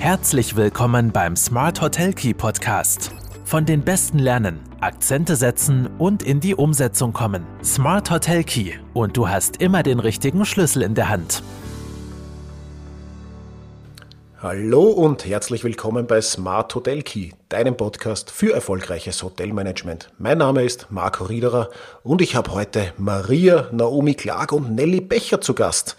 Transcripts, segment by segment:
Herzlich willkommen beim Smart Hotel Key Podcast. Von den Besten lernen, Akzente setzen und in die Umsetzung kommen. Smart Hotel Key und du hast immer den richtigen Schlüssel in der Hand. Hallo und herzlich willkommen bei Smart Hotel Key, deinem Podcast für erfolgreiches Hotelmanagement. Mein Name ist Marco Riederer und ich habe heute Maria, Naomi Clark und Nelly Becher zu Gast.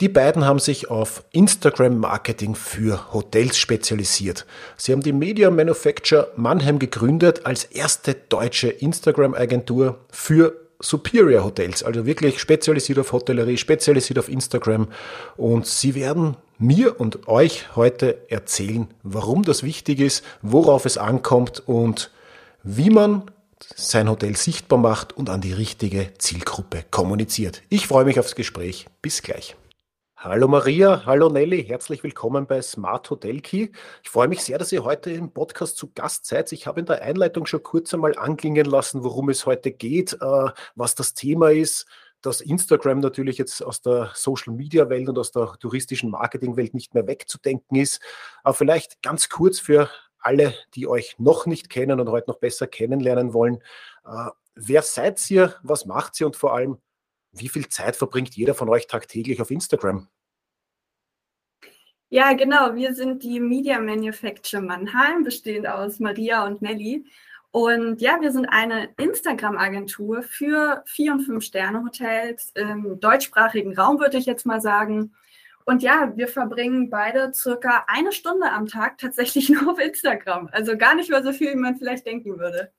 Die beiden haben sich auf Instagram-Marketing für Hotels spezialisiert. Sie haben die Media Manufacture Mannheim gegründet als erste deutsche Instagram-Agentur für Superior Hotels, also wirklich spezialisiert auf Hotellerie, spezialisiert auf Instagram. Und sie werden mir und euch heute erzählen, warum das wichtig ist, worauf es ankommt und wie man sein Hotel sichtbar macht und an die richtige Zielgruppe kommuniziert. Ich freue mich aufs Gespräch. Bis gleich. Hallo Maria, hallo Nelly, herzlich willkommen bei Smart Hotel Key. Ich freue mich sehr, dass ihr heute im Podcast zu Gast seid. Ich habe in der Einleitung schon kurz einmal anklingen lassen, worum es heute geht, äh, was das Thema ist, dass Instagram natürlich jetzt aus der Social Media Welt und aus der touristischen Marketing Welt nicht mehr wegzudenken ist. Aber vielleicht ganz kurz für alle, die euch noch nicht kennen und heute noch besser kennenlernen wollen. Äh, wer seid ihr? Was macht ihr? Und vor allem, wie viel Zeit verbringt jeder von euch tagtäglich auf Instagram? Ja, genau. Wir sind die Media Manufacture Mannheim, bestehend aus Maria und Nelly. Und ja, wir sind eine Instagram-Agentur für Vier- und Fünf-Sterne-Hotels im deutschsprachigen Raum, würde ich jetzt mal sagen. Und ja, wir verbringen beide circa eine Stunde am Tag tatsächlich nur auf Instagram. Also gar nicht mal so viel, wie man vielleicht denken würde.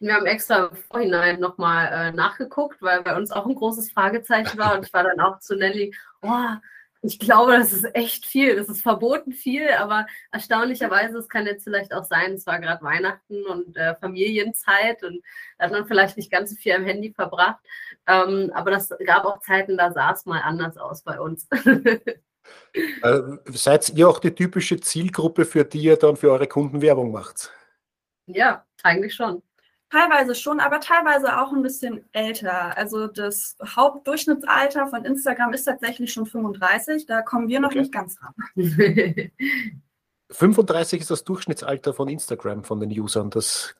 Wir haben extra im Vorhinein nochmal äh, nachgeguckt, weil bei uns auch ein großes Fragezeichen war. Und ich war dann auch zu Nelly, oh, ich glaube, das ist echt viel. Das ist verboten viel, aber erstaunlicherweise, es kann jetzt vielleicht auch sein, es war gerade Weihnachten und äh, Familienzeit und da hat man vielleicht nicht ganz so viel am Handy verbracht. Ähm, aber das gab auch Zeiten, da sah es mal anders aus bei uns. äh, seid ihr auch die typische Zielgruppe, für die ihr dann für eure Kunden Werbung macht? Ja, eigentlich schon. Teilweise schon, aber teilweise auch ein bisschen älter. Also das Hauptdurchschnittsalter von Instagram ist tatsächlich schon 35. Da kommen wir noch okay. nicht ganz ran. 35 ist das Durchschnittsalter von Instagram von den Usern. Das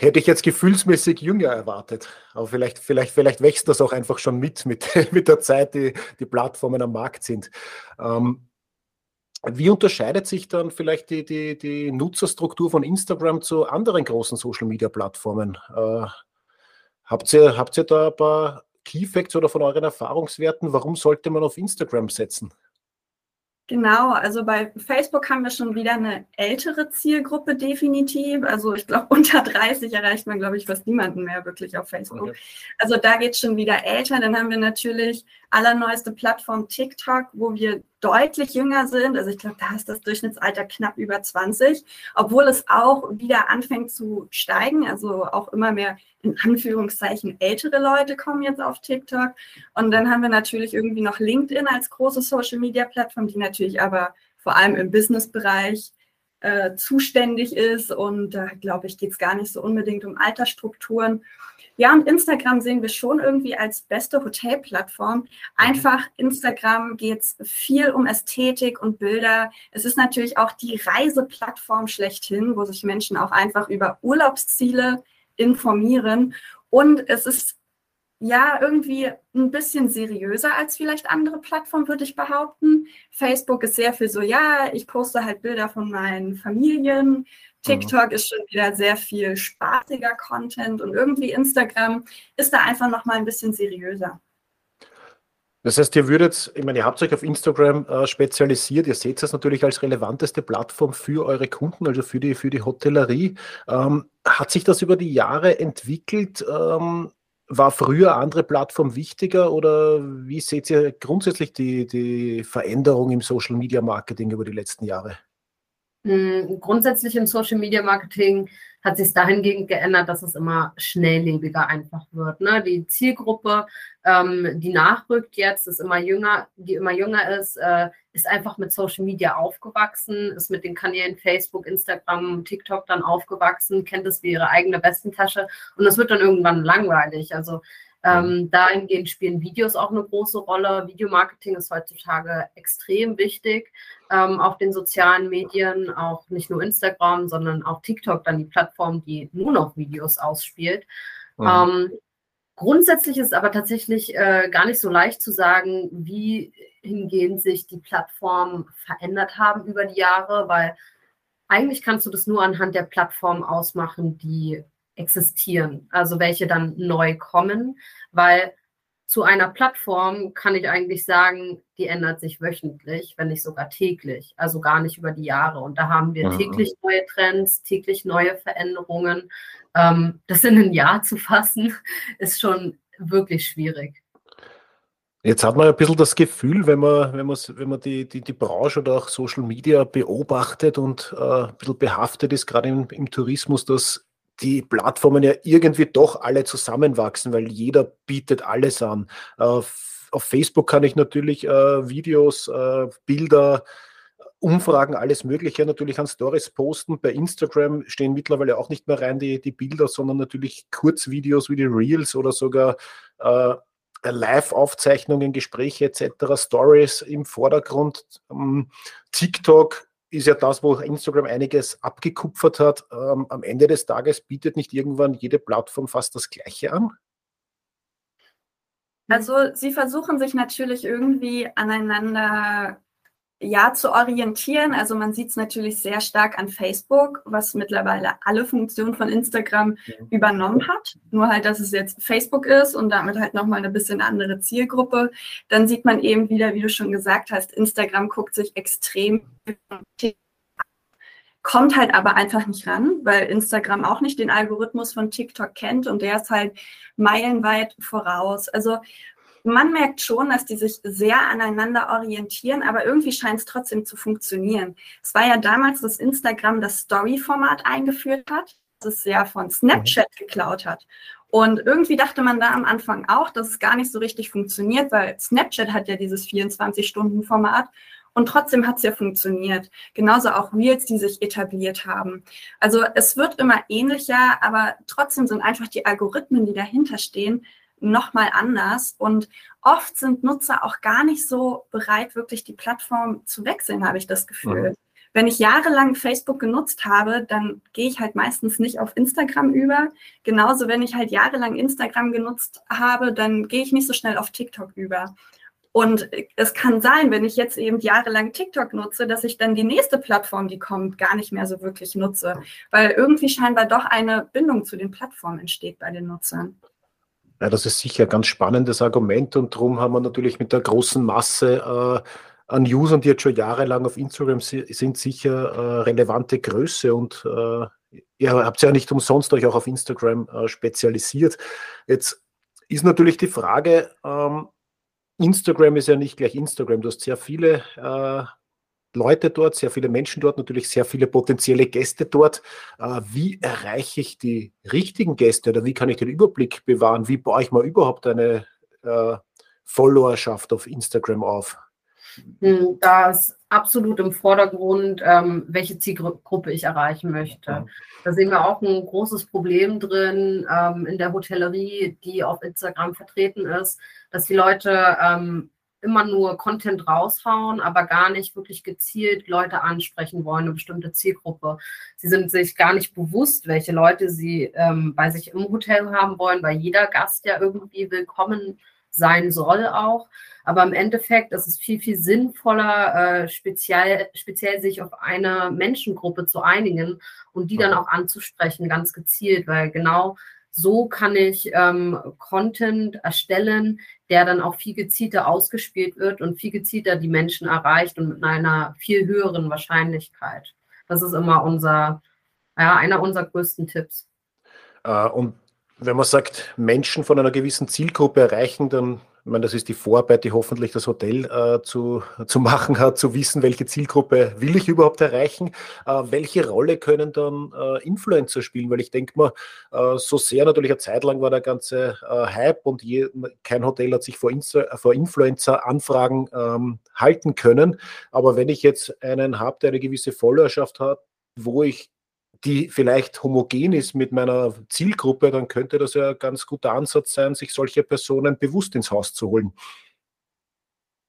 hätte ich jetzt gefühlsmäßig jünger erwartet. Aber vielleicht, vielleicht, vielleicht wächst das auch einfach schon mit, mit, mit der Zeit, die die Plattformen am Markt sind. Ähm, wie unterscheidet sich dann vielleicht die, die, die Nutzerstruktur von Instagram zu anderen großen Social-Media-Plattformen? Äh, habt, ihr, habt ihr da ein paar Key Facts oder von euren Erfahrungswerten? Warum sollte man auf Instagram setzen? Genau, also bei Facebook haben wir schon wieder eine ältere Zielgruppe definitiv. Also ich glaube, unter 30 erreicht man, glaube ich, fast niemanden mehr wirklich auf Facebook. Okay. Also da geht es schon wieder älter. Dann haben wir natürlich allerneueste Plattform TikTok, wo wir deutlich jünger sind. Also ich glaube, da ist das Durchschnittsalter knapp über 20, obwohl es auch wieder anfängt zu steigen. Also auch immer mehr in Anführungszeichen ältere Leute kommen jetzt auf TikTok. Und dann haben wir natürlich irgendwie noch LinkedIn als große Social-Media-Plattform, die natürlich aber vor allem im Business-Bereich äh, zuständig ist. Und da glaube ich, geht es gar nicht so unbedingt um Altersstrukturen. Ja, und Instagram sehen wir schon irgendwie als beste Hotelplattform. Mhm. Einfach Instagram geht es viel um Ästhetik und Bilder. Es ist natürlich auch die Reiseplattform schlechthin, wo sich Menschen auch einfach über Urlaubsziele informieren. Und es ist ja irgendwie ein bisschen seriöser als vielleicht andere Plattformen, würde ich behaupten. Facebook ist sehr viel so, ja, ich poste halt Bilder von meinen Familien, TikTok ist schon wieder sehr viel spaßiger Content und irgendwie Instagram ist da einfach noch mal ein bisschen seriöser. Das heißt, ihr würdet, ich meine, ihr habt euch auf Instagram äh, spezialisiert, ihr seht das natürlich als relevanteste Plattform für eure Kunden, also für die, für die Hotellerie. Ähm, hat sich das über die Jahre entwickelt? Ähm, war früher andere Plattform wichtiger oder wie seht ihr grundsätzlich die, die Veränderung im Social Media Marketing über die letzten Jahre? Hm, grundsätzlich im Social Media Marketing hat sich dahingehend geändert, dass es immer schnelllebiger einfach wird. Ne? Die Zielgruppe, ähm, die nachrückt jetzt, ist immer jünger, die immer jünger ist, äh, ist einfach mit Social Media aufgewachsen, ist mit den Kanälen Facebook, Instagram, TikTok dann aufgewachsen, kennt es wie ihre eigene Bestentasche und das wird dann irgendwann langweilig. Also Ähm, mhm. dahingehend spielen Videos auch eine große Rolle. Videomarketing ist heutzutage extrem wichtig ähm, auf den sozialen Medien, auch nicht nur Instagram, sondern auch TikTok, dann die Plattform, die nur noch Videos ausspielt. Mhm. Ähm, grundsätzlich ist aber tatsächlich äh, gar nicht so leicht zu sagen, wie hingehend sich die Plattformen verändert haben über die Jahre, weil eigentlich kannst du das nur anhand der Plattformen ausmachen, die existieren, also welche dann neu kommen, weil zu einer Plattform kann ich eigentlich sagen, die ändert sich wöchentlich, wenn nicht sogar täglich, also gar nicht über die Jahre. Und da haben wir mhm. täglich neue Trends, täglich neue Veränderungen. Ähm, das in ein Jahr zu fassen, ist schon wirklich schwierig. Jetzt hat man ein bisschen das Gefühl, wenn man, wenn man, wenn man die, die, die Branche oder auch Social Media beobachtet und äh, ein bisschen behaftet ist, gerade im, im Tourismus, dass die Plattformen ja irgendwie doch alle zusammenwachsen, weil jeder bietet alles an. Auf, Facebook kann ich natürlich äh, Videos, äh, Bilder, Umfragen, alles Mögliche natürlich an Stories posten. Bei Instagram stehen mittlerweile auch nicht mehr rein die, die Bilder, sondern natürlich Kurzvideos wie die Reels oder sogar äh, Live-Aufzeichnungen, Gespräche etc., Stories im Vordergrund. Ähm, TikTok ist ja das, wo Instagram einiges abgekupfert hat. Ähm, am Ende des Tages bietet nicht irgendwann jede Plattform fast das Gleiche an? Also sie versuchen sich natürlich irgendwie aneinander ja, zu orientieren. Also man sieht es natürlich sehr stark an Facebook, was mittlerweile alle Funktionen von Instagram ja. übernommen hat. Nur halt, dass es jetzt Facebook ist und damit halt nochmal eine bisschen andere Zielgruppe. Dann sieht man eben wieder, wie du schon gesagt hast, Instagram guckt sich extrem kommt halt aber einfach nicht ran, weil Instagram auch nicht den Algorithmus von TikTok kennt und der ist halt meilenweit voraus. Also man merkt schon, dass die sich sehr aneinander orientieren, aber irgendwie scheint es trotzdem zu funktionieren. Es war ja damals, dass Instagram das Story-Format eingeführt hat, das es ja von Snapchat mhm. geklaut hat. Und irgendwie dachte man da am Anfang auch, dass es gar nicht so richtig funktioniert, weil Snapchat hat ja dieses 24-Stunden-Format und trotzdem hat es ja funktioniert. Genauso auch Reels, die sich etabliert haben. Also es wird immer ähnlicher, aber trotzdem sind einfach die Algorithmen, die dahinter stehen, nochmal anders. Und oft sind Nutzer auch gar nicht so bereit, wirklich die Plattform zu wechseln, habe ich das Gefühl. Mhm. Wenn ich jahrelang Facebook genutzt habe, dann gehe ich halt meistens nicht auf Instagram über. Genauso, wenn ich halt jahrelang Instagram genutzt habe, dann gehe ich nicht so schnell auf TikTok über. Und es kann sein, wenn ich jetzt eben jahrelang TikTok nutze, dass ich dann die nächste Plattform, die kommt, gar nicht mehr so wirklich nutze, weil irgendwie scheinbar doch eine Bindung zu den Plattformen entsteht bei den Nutzern. Ja, das ist sicher ein ganz spannendes Argument und darum haben wir natürlich mit der großen Masse äh, an Usern, die jetzt schon jahrelang auf Instagram sind, sicher äh, relevante Größe und äh, ihr habt ja nicht umsonst euch auch auf Instagram äh, spezialisiert. Jetzt ist natürlich die Frage, ähm, Instagram ist ja nicht gleich Instagram. Du hast sehr viele äh, Leute dort, sehr viele Menschen dort, natürlich sehr viele potenzielle Gäste dort. Äh, wie erreiche ich die richtigen Gäste oder wie kann ich den Überblick bewahren? Wie baue ich mal überhaupt eine äh, Followerschaft auf Instagram auf? Hm, da ist absolut im Vordergrund, ähm, welche Zielgruppe ich erreichen möchte. Da sehen wir auch ein großes Problem drin ähm, in der Hotellerie, die auf Instagram vertreten ist, dass die Leute ähm, immer nur Content raushauen, aber gar nicht wirklich gezielt Leute ansprechen wollen, eine bestimmte Zielgruppe. Sie sind sich gar nicht bewusst, welche Leute sie ähm, bei sich im Hotel haben wollen, weil jeder Gast ja irgendwie willkommen sein soll auch. Aber im Endeffekt ist es viel, viel sinnvoller, äh, speziell, speziell sich auf eine Menschengruppe zu einigen und die dann auch anzusprechen, ganz gezielt, weil genau so kann ich ähm, Content erstellen, der dann auch viel gezielter ausgespielt wird und viel gezielter die Menschen erreicht und mit einer viel höheren Wahrscheinlichkeit. Das ist immer unser, ja, einer unserer größten Tipps. Äh, und wenn man sagt, Menschen von einer gewissen Zielgruppe erreichen, dann ich meine, das ist die Vorarbeit, die hoffentlich das Hotel äh, zu, zu machen hat, zu wissen, welche Zielgruppe will ich überhaupt erreichen. Äh, welche Rolle können dann äh, Influencer spielen? Weil ich denke mal, äh, so sehr natürlich eine Zeit lang war der ganze äh, Hype und je, kein Hotel hat sich vor, Insta, vor Influencer-Anfragen ähm, halten können. Aber wenn ich jetzt einen habe, der eine gewisse Followerschaft hat, wo ich die vielleicht homogen ist mit meiner Zielgruppe, dann könnte das ja ein ganz guter Ansatz sein, sich solche Personen bewusst ins Haus zu holen.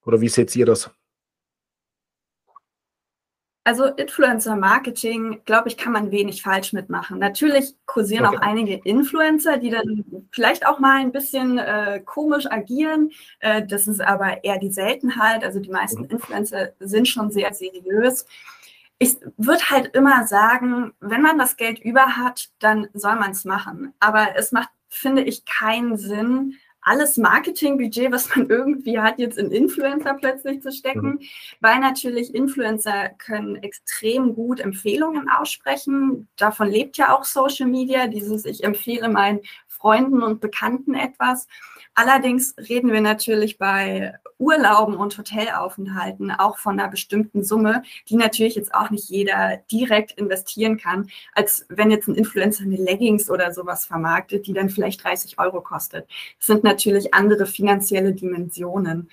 Oder wie seht ihr das? Also Influencer-Marketing, glaube ich, kann man wenig falsch mitmachen. Natürlich kursieren okay. auch einige Influencer, die dann vielleicht auch mal ein bisschen äh, komisch agieren. Äh, das ist aber eher die Seltenheit. Also die meisten mhm. Influencer sind schon sehr seriös. Ich würde halt immer sagen, wenn man das Geld über hat, dann soll man es machen. Aber es macht, finde ich, keinen Sinn, alles Marketingbudget, was man irgendwie hat, jetzt in Influencer plötzlich zu stecken, mhm. weil natürlich Influencer können extrem gut Empfehlungen aussprechen. Davon lebt ja auch Social Media, dieses ich empfehle meinen Freunden und Bekannten etwas. Allerdings reden wir natürlich bei Urlauben und Hotelaufenthalten auch von einer bestimmten Summe, die natürlich jetzt auch nicht jeder direkt investieren kann, als wenn jetzt ein Influencer eine Leggings oder sowas vermarktet, die dann vielleicht 30 Euro kostet. Das sind natürlich andere finanzielle Dimensionen.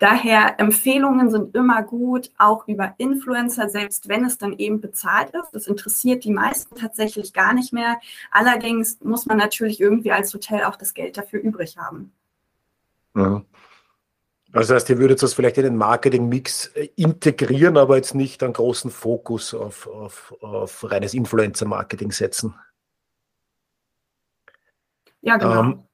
Daher Empfehlungen sind immer gut, auch über Influencer, selbst wenn es dann eben bezahlt ist. Das interessiert die meisten tatsächlich gar nicht mehr. Allerdings muss man natürlich irgendwie als Hotel auch das Geld dafür übrig haben. Mhm. Also das heißt, ihr würdet das vielleicht in den Marketing-Mix äh, integrieren, aber jetzt nicht einen großen Fokus auf, auf, auf reines Influencer-Marketing setzen. Ja, genau. Ähm,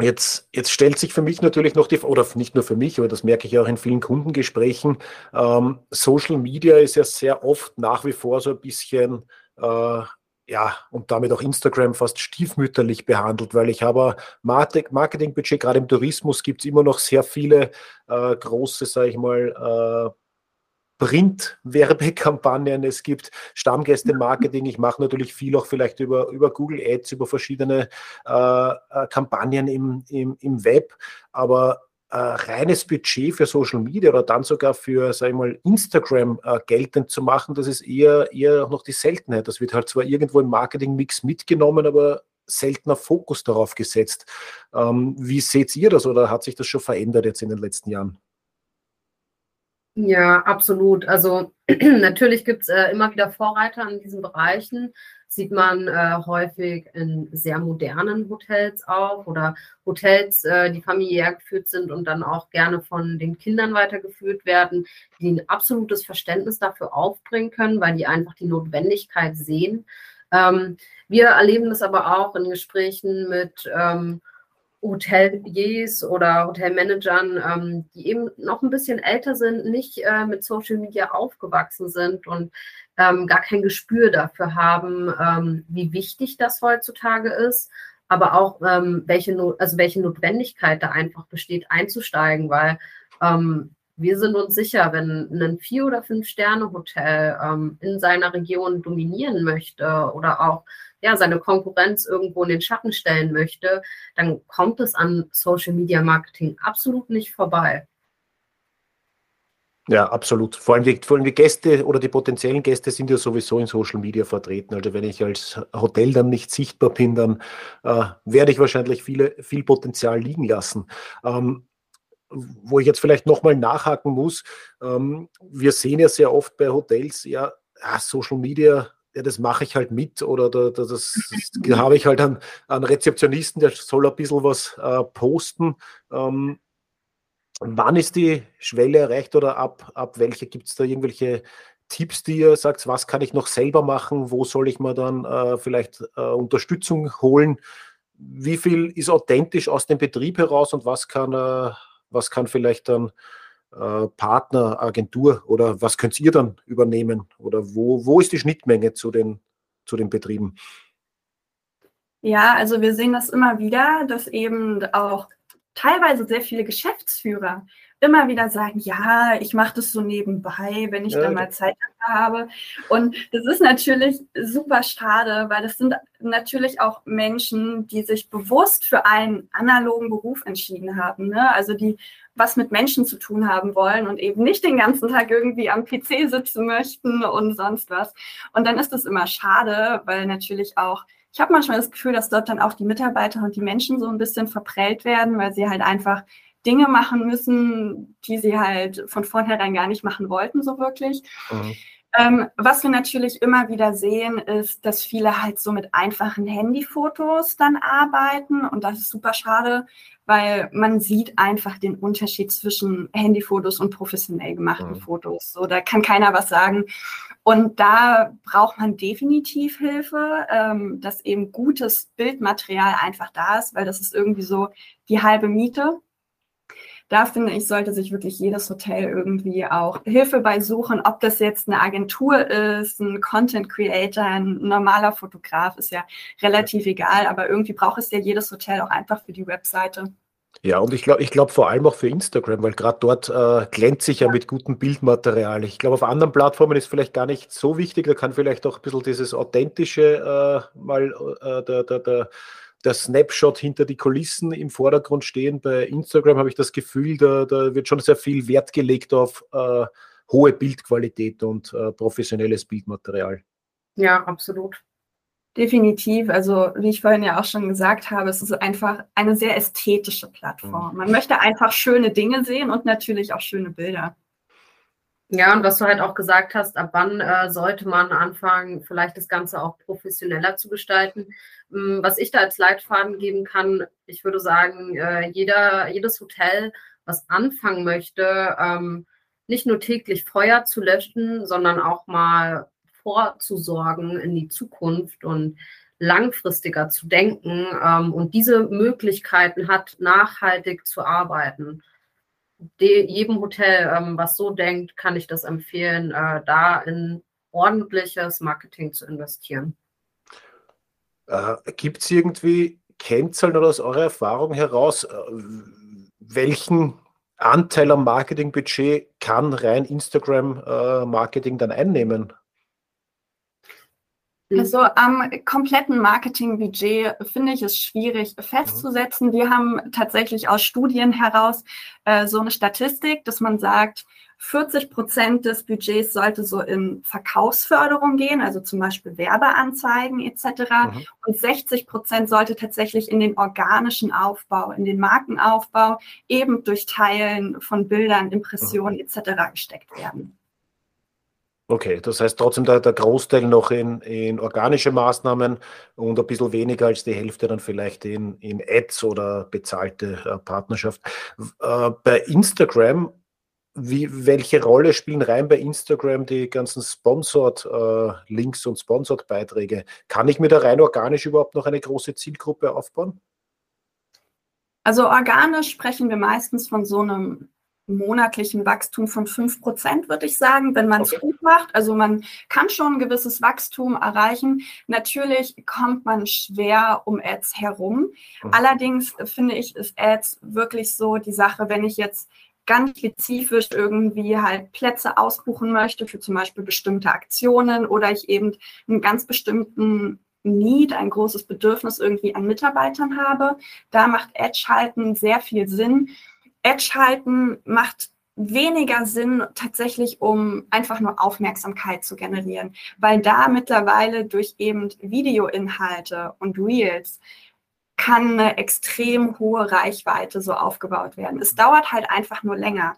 Jetzt, jetzt stellt sich für mich natürlich noch die, oder nicht nur für mich, aber das merke ich auch in vielen Kundengesprächen, ähm, Social Media ist ja sehr oft nach wie vor so ein bisschen äh, ja, und damit auch Instagram fast stiefmütterlich behandelt, weil ich habe Marketingbudget, gerade im Tourismus gibt es immer noch sehr viele äh, große, sage ich mal, äh, Print-Werbekampagnen, es gibt Stammgäste-Marketing. Ich mache natürlich viel auch vielleicht über, über Google Ads, über verschiedene äh, äh Kampagnen im, im, im Web. Aber äh, reines Budget für Social Media oder dann sogar für, sag ich mal, Instagram äh, geltend zu machen, das ist eher, eher noch die Seltenheit. Das wird halt zwar irgendwo im Marketing-Mix mitgenommen, aber seltener Fokus darauf gesetzt. Ähm, wie seht ihr das oder hat sich das schon verändert jetzt in den letzten Jahren? Ja, absolut. Also natürlich gibt es äh, immer wieder Vorreiter in diesen Bereichen sieht man äh, häufig in sehr modernen Hotels auch oder Hotels, äh, die familiär geführt sind und dann auch gerne von den Kindern weitergeführt werden, die ein absolutes Verständnis dafür aufbringen können, weil die einfach die Notwendigkeit sehen. Ähm, wir erleben das aber auch in Gesprächen mit ähm, Hoteliers oder Hotelmanagern, ähm, die eben noch ein bisschen älter sind, nicht äh, mit Social Media aufgewachsen sind und ähm, gar kein Gespür dafür haben, ähm, wie wichtig das heutzutage ist, aber auch ähm, welche, no also welche Notwendigkeit da einfach besteht, einzusteigen, weil ähm, wir sind uns sicher, wenn ein Vier- oder Fünf-Sterne-Hotel ähm, in seiner Region dominieren möchte oder auch ja, seine Konkurrenz irgendwo in den Schatten stellen möchte, dann kommt es an Social Media Marketing absolut nicht vorbei. Ja, absolut. Vor allem, die, vor allem die Gäste oder die potenziellen Gäste sind ja sowieso in Social Media vertreten. Also wenn ich als Hotel dann nicht sichtbar bin, dann äh, werde ich wahrscheinlich viele, viel Potenzial liegen lassen. Ähm, wo ich jetzt vielleicht nochmal nachhaken muss, ähm, wir sehen ja sehr oft bei Hotels, ja, Social Media ja, das mache ich halt mit oder da, da, das, das habe ich halt an, an Rezeptionisten, der soll ein bisschen was äh, posten. Ähm, wann ist die Schwelle erreicht oder ab, ab welcher gibt es da irgendwelche Tipps, die ihr sagt, was kann ich noch selber machen, wo soll ich mir dann äh, vielleicht äh, Unterstützung holen? Wie viel ist authentisch aus dem Betrieb heraus und was kann, äh, was kann vielleicht dann äh, Partner, Agentur oder was könnt ihr dann übernehmen? Oder wo, wo ist die Schnittmenge zu den, zu den Betrieben? Ja, also wir sehen das immer wieder, dass eben auch teilweise sehr viele Geschäftsführer immer wieder sagen, ja, ich mache das so nebenbei, wenn ich ja, dann mal Zeit habe. Und das ist natürlich super schade, weil das sind natürlich auch Menschen, die sich bewusst für einen analogen Beruf entschieden haben. Ne? Also die was mit Menschen zu tun haben wollen und eben nicht den ganzen Tag irgendwie am PC sitzen möchten und sonst was. Und dann ist das immer schade, weil natürlich auch ich habe manchmal das Gefühl, dass dort dann auch die Mitarbeiter und die Menschen so ein bisschen verprellt werden, weil sie halt einfach Dinge machen müssen, die sie halt von vornherein gar nicht machen wollten, so wirklich. Mhm. Ähm, was wir natürlich immer wieder sehen, ist, dass viele halt so mit einfachen Handyfotos dann arbeiten und das ist super schade, weil man sieht einfach den Unterschied zwischen Handyfotos und professionell gemachten mhm. Fotos. So, da kann keiner was sagen. Und da braucht man definitiv Hilfe, ähm, dass eben gutes Bildmaterial einfach da ist, weil das ist irgendwie so die halbe Miete da finde ich, sollte sich wirklich jedes Hotel irgendwie auch Hilfe bei suchen, ob das jetzt eine Agentur ist, ein Content Creator, ein normaler Fotograf, ist ja relativ egal, aber irgendwie braucht es ja jedes Hotel auch einfach für die Webseite. Ja, und ich glaube ich glaube vor allem auch für Instagram, weil gerade dort äh, glänzt sich ja, ja mit gutem Bildmaterial. Ich glaube, auf anderen Plattformen ist vielleicht gar nicht so wichtig, da kann vielleicht auch ein bisschen dieses authentische äh, mal äh, der, der, der der Snapshot hinter die Kulissen im Vordergrund stehen. Bei Instagram habe ich das Gefühl, da, da wird schon sehr viel Wert gelegt auf äh, hohe Bildqualität und äh, professionelles Bildmaterial. Ja, absolut. Definitiv. Also, wie ich vorhin ja auch schon gesagt habe, es ist einfach eine sehr ästhetische Plattform. Mhm. Man möchte einfach schöne Dinge sehen und natürlich auch schöne Bilder. Ja, und was du halt auch gesagt hast, ab wann äh, sollte man anfangen, vielleicht das Ganze auch professioneller zu gestalten. Ähm, was ich da als Leitfaden geben kann, ich würde sagen, äh, jeder, jedes Hotel, was anfangen möchte, ähm, nicht nur täglich Feuer zu löschen, sondern auch mal vorzusorgen in die Zukunft und langfristiger zu denken ähm, und diese Möglichkeiten hat, nachhaltig zu arbeiten jedem Hotel, ähm, was so denkt, kann ich das empfehlen, äh, da in ordentliches Marketing zu investieren. Äh, Gibt es irgendwie Kennzahlen oder aus eurer Erfahrung heraus, äh, welchen Anteil am Marketingbudget kann rein Instagram-Marketing äh, dann einnehmen? Also am kompletten Marketingbudget finde ich es schwierig festzusetzen. Wir haben tatsächlich aus Studien heraus äh, so eine Statistik, dass man sagt, 40 Prozent des Budgets sollte so in Verkaufsförderung gehen, also zum Beispiel Werbeanzeigen etc. Mhm. Und 60 Prozent sollte tatsächlich in den organischen Aufbau, in den Markenaufbau, eben durch Teilen von Bildern, Impressionen mhm. etc. gesteckt werden. Okay, das heißt trotzdem der, der Großteil noch in, in organische Maßnahmen und ein bisschen weniger als die Hälfte dann vielleicht in, in Ads oder bezahlte äh, Partnerschaft. Äh, bei Instagram, wie, welche Rolle spielen rein bei Instagram die ganzen Sponsored-Links äh, und Sponsored-Beiträge? Kann ich mir da rein organisch überhaupt noch eine große Zielgruppe aufbauen? Also organisch sprechen wir meistens von so einem monatlichen Wachstum von 5 Prozent, würde ich sagen, wenn man es okay. gut macht. Also man kann schon ein gewisses Wachstum erreichen. Natürlich kommt man schwer um Ads herum. Mhm. Allerdings finde ich, ist Ads wirklich so die Sache, wenn ich jetzt ganz spezifisch irgendwie halt Plätze ausbuchen möchte für zum Beispiel bestimmte Aktionen oder ich eben einen ganz bestimmten Need, ein großes Bedürfnis irgendwie an Mitarbeitern habe. Da macht Edge-Halten sehr viel Sinn. Edge halten macht weniger Sinn tatsächlich, um einfach nur Aufmerksamkeit zu generieren, weil da mittlerweile durch eben Videoinhalte und Reels kann eine extrem hohe Reichweite so aufgebaut werden. Es dauert halt einfach nur länger.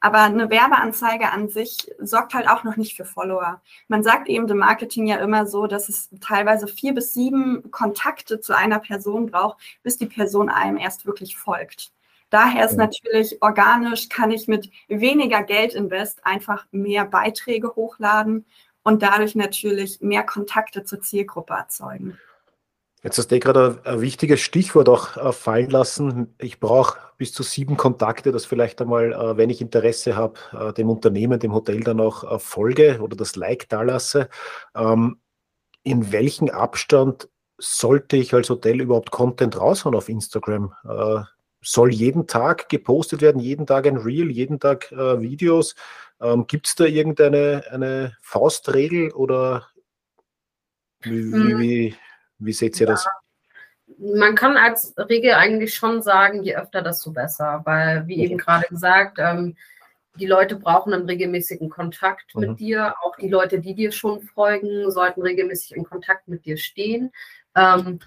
Aber eine Werbeanzeige an sich sorgt halt auch noch nicht für Follower. Man sagt eben im Marketing ja immer so, dass es teilweise vier bis sieben Kontakte zu einer Person braucht, bis die Person einem erst wirklich folgt. Daher ist natürlich organisch, kann ich mit weniger Geld invest einfach mehr Beiträge hochladen und dadurch natürlich mehr Kontakte zur Zielgruppe erzeugen. Jetzt hast du gerade ein, wichtiges Stichwort auch äh, fallen lassen. Ich brauche bis zu sieben Kontakte, dass vielleicht einmal, äh, wenn ich Interesse habe, äh, dem Unternehmen, dem Hotel dann auch folge oder das Like da lasse. Ähm, in welchem Abstand sollte ich als Hotel überhaupt Content raushauen auf Instagram? Soll jeden Tag gepostet werden, jeden Tag ein Reel, jeden Tag äh, Videos. Ähm, Gibt es da irgendeine eine Faustregel oder wie, wie, hm. wie, wie seht ihr ja. das? Man kann als Regel eigentlich schon sagen, je öfter, desto besser, weil, wie eben gerade gesagt, ähm, die Leute brauchen einen regelmäßigen Kontakt mhm. mit dir. Auch die Leute, die dir schon folgen, sollten regelmäßig in Kontakt mit dir stehen. Ähm,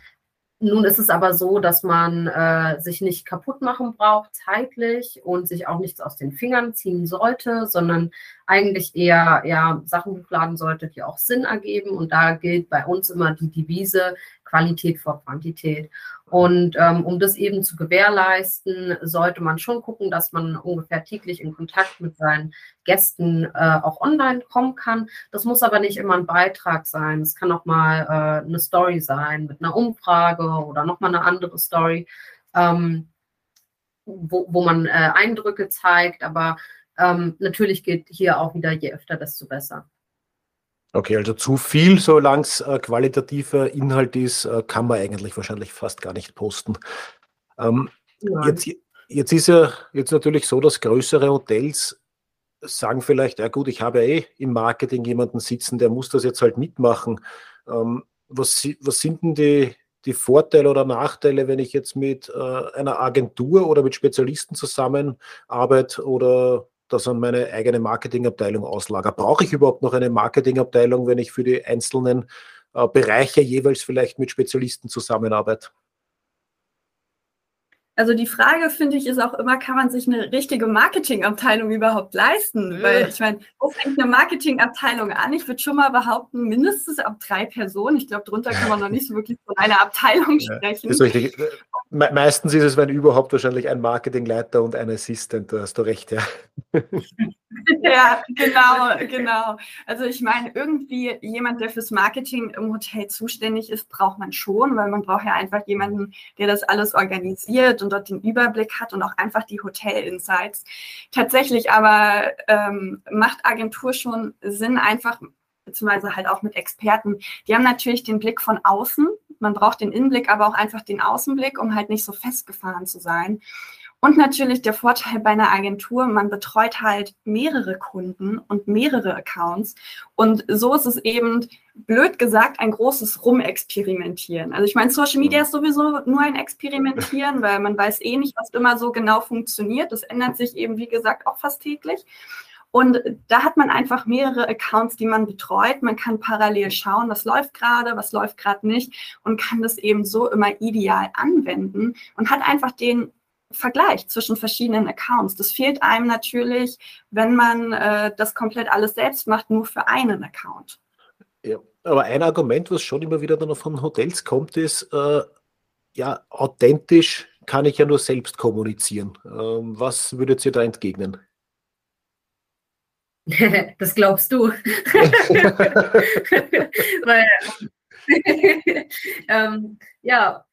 nun ist es aber so, dass man äh, sich nicht kaputt machen braucht zeitlich und sich auch nichts aus den Fingern ziehen sollte, sondern eigentlich eher ja, Sachen hochladen sollte, die auch Sinn ergeben. Und da gilt bei uns immer die Devise Qualität vor Quantität. Und ähm, um das eben zu gewährleisten, sollte man schon gucken, dass man ungefähr täglich in Kontakt mit seinen Gästen äh, auch online kommen kann. Das muss aber nicht immer ein Beitrag sein. Es kann auch mal äh, eine Story sein mit einer Umfrage oder nochmal eine andere Story, ähm, wo, wo man äh, Eindrücke zeigt. Aber ähm, natürlich geht hier auch wieder, je öfter, desto besser. Okay, also zu viel, solange es äh, qualitativer Inhalt ist, äh, kann man eigentlich wahrscheinlich fast gar nicht posten. Ähm, jetzt, jetzt ist ja jetzt natürlich so, dass größere Hotels sagen vielleicht, ja gut, ich habe eh im Marketing jemanden sitzen, der muss das jetzt halt mitmachen. Ähm, was, was sind denn die, die Vorteile oder Nachteile, wenn ich jetzt mit äh, einer Agentur oder mit Spezialisten zusammenarbeite oder das an meine eigene Marketingabteilung auslager. Brauche ich überhaupt noch eine Marketingabteilung, wenn ich für die einzelnen äh, Bereiche jeweils vielleicht mit Spezialisten zusammenarbeite? Also die Frage, finde ich, ist auch immer, kann man sich eine richtige Marketingabteilung überhaupt leisten? Ja. Weil ich meine, wo fängt eine Marketingabteilung an? Ich würde schon mal behaupten, mindestens ab drei Personen. Ich glaube, drunter kann man noch nicht so wirklich von einer Abteilung ja, sprechen. Ist richtig. Me meistens ist es, wenn überhaupt, wahrscheinlich ein Marketingleiter und ein Assistent. Da hast du recht, ja. ja, genau, genau. Also ich meine, irgendwie jemand, der fürs Marketing im Hotel zuständig ist, braucht man schon, weil man braucht ja einfach jemanden, der das alles organisiert und dort den Überblick hat und auch einfach die Hotel-Insights. Tatsächlich aber ähm, macht Agentur schon Sinn, einfach beziehungsweise halt auch mit Experten. Die haben natürlich den Blick von außen. Man braucht den Innenblick, aber auch einfach den Außenblick, um halt nicht so festgefahren zu sein. Und natürlich der Vorteil bei einer Agentur, man betreut halt mehrere Kunden und mehrere Accounts. Und so ist es eben, blöd gesagt, ein großes Rumexperimentieren. Also ich meine, Social Media ist sowieso nur ein Experimentieren, weil man weiß eh nicht, was immer so genau funktioniert. Das ändert sich eben, wie gesagt, auch fast täglich. Und da hat man einfach mehrere Accounts, die man betreut. Man kann parallel schauen, was läuft gerade, was läuft gerade nicht und kann das eben so immer ideal anwenden und hat einfach den Vergleich zwischen verschiedenen Accounts. Das fehlt einem natürlich, wenn man äh, das komplett alles selbst macht, nur für einen Account. Ja, aber ein Argument, was schon immer wieder dann von Hotels kommt, ist, äh, ja, authentisch kann ich ja nur selbst kommunizieren. Ähm, was würdet ihr da entgegnen? Das glaubst du. Weil, ähm, ja,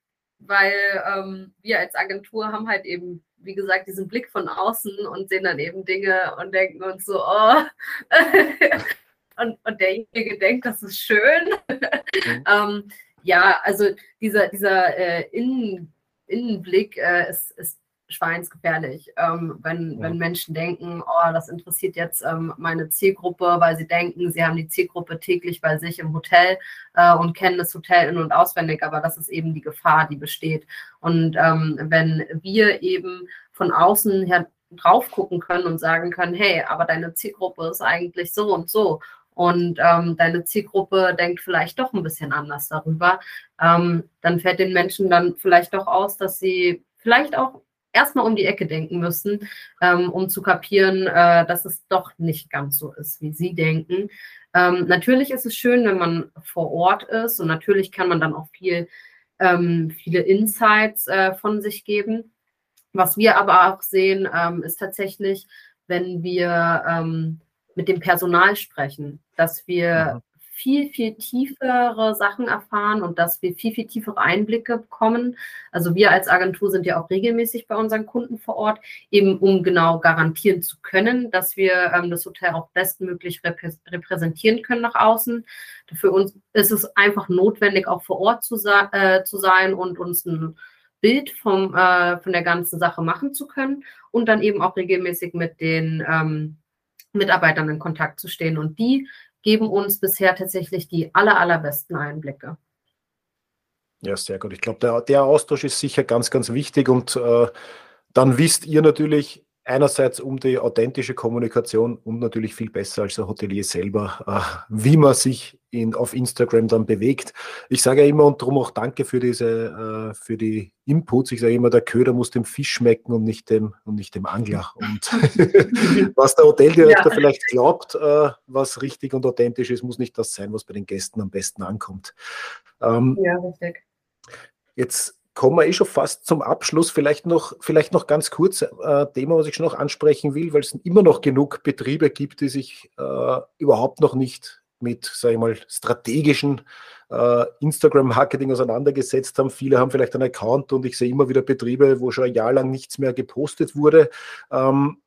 weil ähm, wir als Agentur haben halt eben, wie gesagt, diesen Blick von außen und sehen dann eben Dinge und denken uns so, oh, und, und derjenige denkt, das ist schön. Mhm. ähm, ja, also dieser, dieser äh, Innen, Innenblick äh, ist, ist schweinsgefährlich, ähm, wenn, ja. wenn Menschen denken, oh, das interessiert jetzt ähm, meine Zielgruppe, weil sie denken, sie haben die Zielgruppe täglich bei sich im Hotel äh, und kennen das Hotel in- und auswendig, aber das ist eben die Gefahr, die besteht. Und ähm, wenn wir eben von außen her drauf gucken können und sagen können, hey, aber deine Zielgruppe ist eigentlich so und so und ähm, deine Zielgruppe denkt vielleicht doch ein bisschen anders darüber, ähm, dann fällt den Menschen dann vielleicht doch aus, dass sie vielleicht auch erstmal um die Ecke denken müssen, ähm, um zu kapieren, äh, dass es doch nicht ganz so ist, wie sie denken. Ähm, natürlich ist es schön, wenn man vor Ort ist und natürlich kann man dann auch viel, ähm, viele Insights äh, von sich geben. Was wir aber auch sehen, ähm, ist tatsächlich, wenn wir ähm, mit dem Personal sprechen, dass wir viel, viel tiefere Sachen erfahren und dass wir viel, viel tiefere Einblicke bekommen. Also wir als Agentur sind ja auch regelmäßig bei unseren Kunden vor Ort, eben um genau garantieren zu können, dass wir ähm, das Hotel auch bestmöglich reprä repräsentieren können nach außen. Für uns ist es einfach notwendig, auch vor Ort zu, äh, zu sein und uns ein Bild vom, äh, von der ganzen Sache machen zu können und dann eben auch regelmäßig mit den ähm, Mitarbeitern in Kontakt zu stehen. Und die geben uns bisher tatsächlich die aller, allerbesten Einblicke. Ja, sehr gut. Ich glaube, der, der, Austausch ist sicher ganz, ganz wichtig und äh, dann wisst ihr natürlich einerseits um die authentische Kommunikation und natürlich viel besser als der Hotelier selber, äh, wie man sich in, auf Instagram dann bewegt. Ich sage ja immer und darum auch danke für diese, äh, für die Inputs. Ich sage immer, der Köder muss dem Fisch schmecken und nicht dem, und nicht dem Angler. Und was der Hoteldirektor ja. vielleicht glaubt, äh, was richtig und authentisch ist, muss nicht das sein, was bei den Gästen am besten ankommt. Ähm, ja, richtig. Jetzt kommen wir eh schon fast zum Abschluss. Vielleicht noch, vielleicht noch ganz kurz äh, Thema, was ich schon noch ansprechen will, weil es immer noch genug Betriebe gibt, die sich äh, überhaupt noch nicht mit, sage ich mal, strategischen äh, Instagram-Marketing auseinandergesetzt haben. Viele haben vielleicht einen Account und ich sehe immer wieder Betriebe, wo schon ein Jahr lang nichts mehr gepostet wurde. Ähm,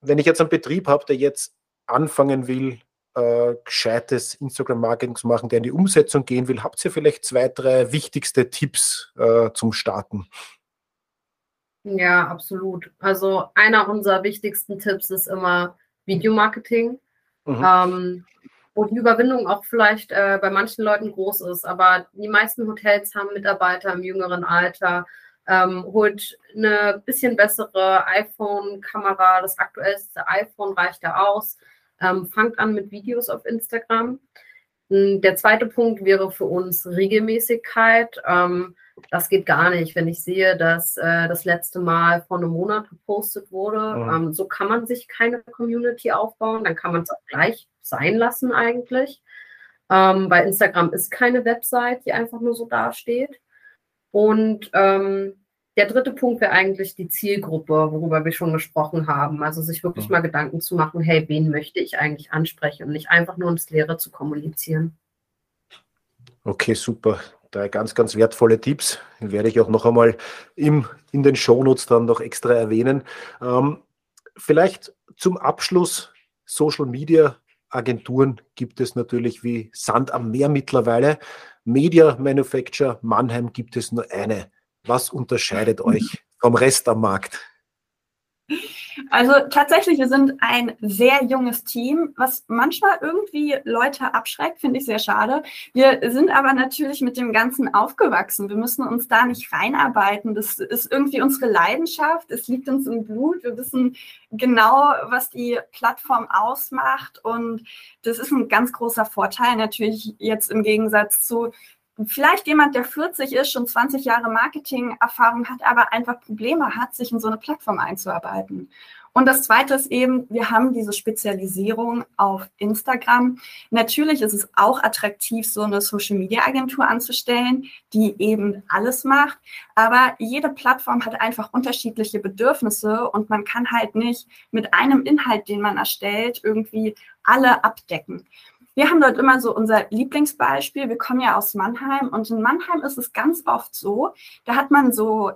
wenn ich jetzt einen Betrieb habe, der jetzt anfangen will, äh, gescheites Instagram-Marketing zu machen, der in die Umsetzung gehen will, habt ihr vielleicht zwei, drei wichtigste Tipps äh, zum Starten? Ja, absolut. Also einer unserer wichtigsten Tipps ist immer Videomarketing. Mhm. Ähm, wo die Überwindung auch vielleicht äh, bei manchen Leuten groß ist. Aber die meisten Hotels haben Mitarbeiter im jüngeren Alter. Ähm, holt eine bisschen bessere iPhone-Kamera, das aktuellste iPhone reicht da aus. Ähm, fangt an mit Videos auf Instagram. Hm, der zweite Punkt wäre für uns Regelmäßigkeit. Ähm, das geht gar nicht, wenn ich sehe, dass äh, das letzte Mal vor einem Monat gepostet wurde. Mhm. Ähm, so kann man sich keine Community aufbauen. Dann kann man es auch gleich sein lassen eigentlich. Ähm, bei Instagram ist keine Website, die einfach nur so dasteht. Und ähm, der dritte Punkt wäre eigentlich die Zielgruppe, worüber wir schon gesprochen haben. Also sich wirklich mhm. mal Gedanken zu machen, hey, wen möchte ich eigentlich ansprechen und nicht einfach nur ins Leere zu kommunizieren. Okay, super. Drei ganz, ganz wertvolle Tipps. Die werde ich auch noch einmal im, in den Shownotes dann noch extra erwähnen. Ähm, vielleicht zum Abschluss Social Media Agenturen gibt es natürlich wie Sand am Meer mittlerweile. Media Manufacture Mannheim gibt es nur eine. Was unterscheidet euch vom Rest am Markt? Also tatsächlich, wir sind ein sehr junges Team, was manchmal irgendwie Leute abschreckt, finde ich sehr schade. Wir sind aber natürlich mit dem Ganzen aufgewachsen. Wir müssen uns da nicht reinarbeiten. Das ist irgendwie unsere Leidenschaft. Es liegt uns im Blut. Wir wissen genau, was die Plattform ausmacht. Und das ist ein ganz großer Vorteil natürlich jetzt im Gegensatz zu vielleicht jemand, der 40 ist, schon 20 Jahre Marketing-Erfahrung hat, aber einfach Probleme hat, sich in so eine Plattform einzuarbeiten. Und das Zweite ist eben, wir haben diese Spezialisierung auf Instagram. Natürlich ist es auch attraktiv, so eine Social-Media-Agentur anzustellen, die eben alles macht. Aber jede Plattform hat einfach unterschiedliche Bedürfnisse und man kann halt nicht mit einem Inhalt, den man erstellt, irgendwie alle abdecken. Wir haben dort immer so unser Lieblingsbeispiel. Wir kommen ja aus Mannheim und in Mannheim ist es ganz oft so, da hat man so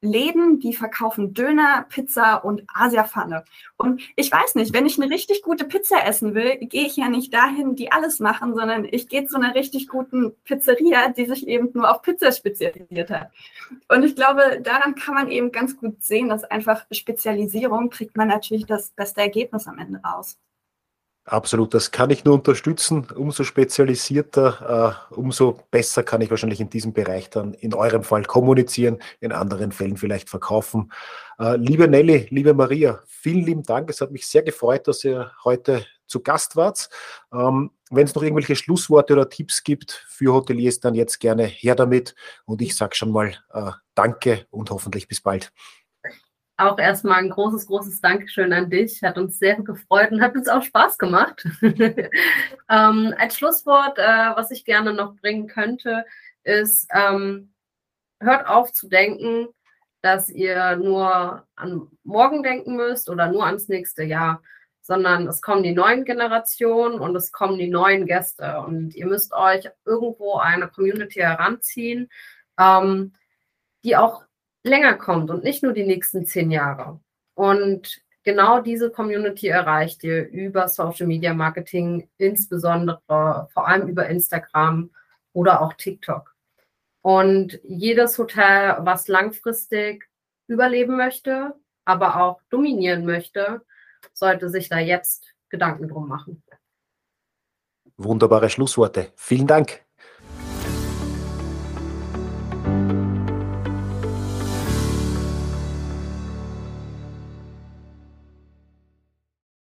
Läden, die verkaufen Döner, Pizza und Asiapfanne. Und ich weiß nicht, wenn ich eine richtig gute Pizza essen will, gehe ich ja nicht dahin, die alles machen, sondern ich gehe zu einer richtig guten Pizzeria, die sich eben nur auf Pizza spezialisiert hat. Und ich glaube, daran kann man eben ganz gut sehen, dass einfach Spezialisierung kriegt man natürlich das beste Ergebnis am Ende raus. Absolut, das kann ich nur unterstützen. Umso spezialisierter, äh, umso besser kann ich wahrscheinlich in diesem Bereich dann in eurem Fall kommunizieren, in anderen Fällen vielleicht verkaufen. Äh, liebe Nelly, liebe Maria, vielen lieben Dank. Es hat mich sehr gefreut, dass ihr heute zu Gast wart. Ähm, Wenn es noch irgendwelche Schlussworte oder Tipps gibt für Hoteliers, dann jetzt gerne her damit. Und ich sage schon mal äh, Danke und hoffentlich bis bald auch erstmal ein großes, großes Dankeschön an dich. Hat uns sehr gefreut und hat uns auch Spaß gemacht. ähm, als Schlusswort, äh, was ich gerne noch bringen könnte, ist, ähm, hört auf zu denken, dass ihr nur an morgen denken müsst oder nur ans nächste Jahr, sondern es kommen die neuen Generationen und es kommen die neuen Gäste und ihr müsst euch irgendwo eine Community heranziehen, ähm, die auch länger kommt und nicht nur die nächsten zehn Jahre. Und genau diese Community erreicht ihr über Social Media Marketing, insbesondere vor allem über Instagram oder auch TikTok. Und jedes Hotel, was langfristig überleben möchte, aber auch dominieren möchte, sollte sich da jetzt Gedanken drum machen. Wunderbare Schlussworte. Vielen Dank.